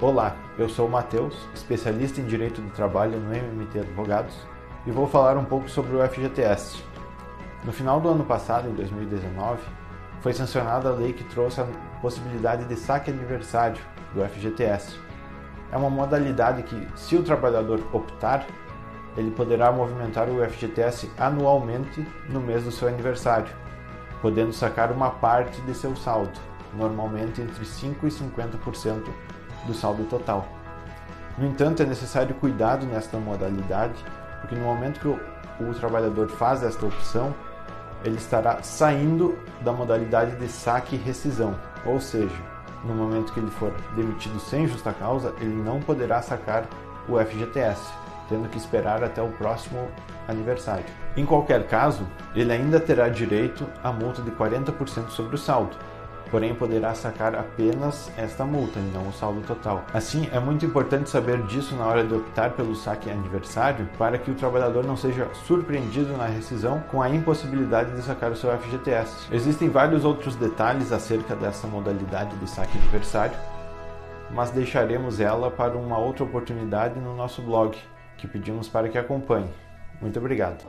Olá, eu sou o Matheus, especialista em Direito do Trabalho no MMT Advogados e vou falar um pouco sobre o FGTS. No final do ano passado, em 2019, foi sancionada a lei que trouxe a possibilidade de saque aniversário do FGTS. É uma modalidade que, se o trabalhador optar, ele poderá movimentar o FGTS anualmente no mês do seu aniversário, podendo sacar uma parte de seu saldo, normalmente entre 5% e 50% do saldo total. No entanto, é necessário cuidado nesta modalidade, porque no momento que o, o trabalhador faz esta opção, ele estará saindo da modalidade de saque e rescisão, ou seja, no momento que ele for demitido sem justa causa, ele não poderá sacar o FGTS, tendo que esperar até o próximo aniversário. Em qualquer caso, ele ainda terá direito à multa de 40% sobre o saldo, porém poderá sacar apenas esta multa e não o saldo total. Assim, é muito importante saber disso na hora de optar pelo saque aniversário para que o trabalhador não seja surpreendido na rescisão com a impossibilidade de sacar o seu FGTS. Existem vários outros detalhes acerca dessa modalidade de saque aniversário, mas deixaremos ela para uma outra oportunidade no nosso blog, que pedimos para que acompanhe. Muito obrigado.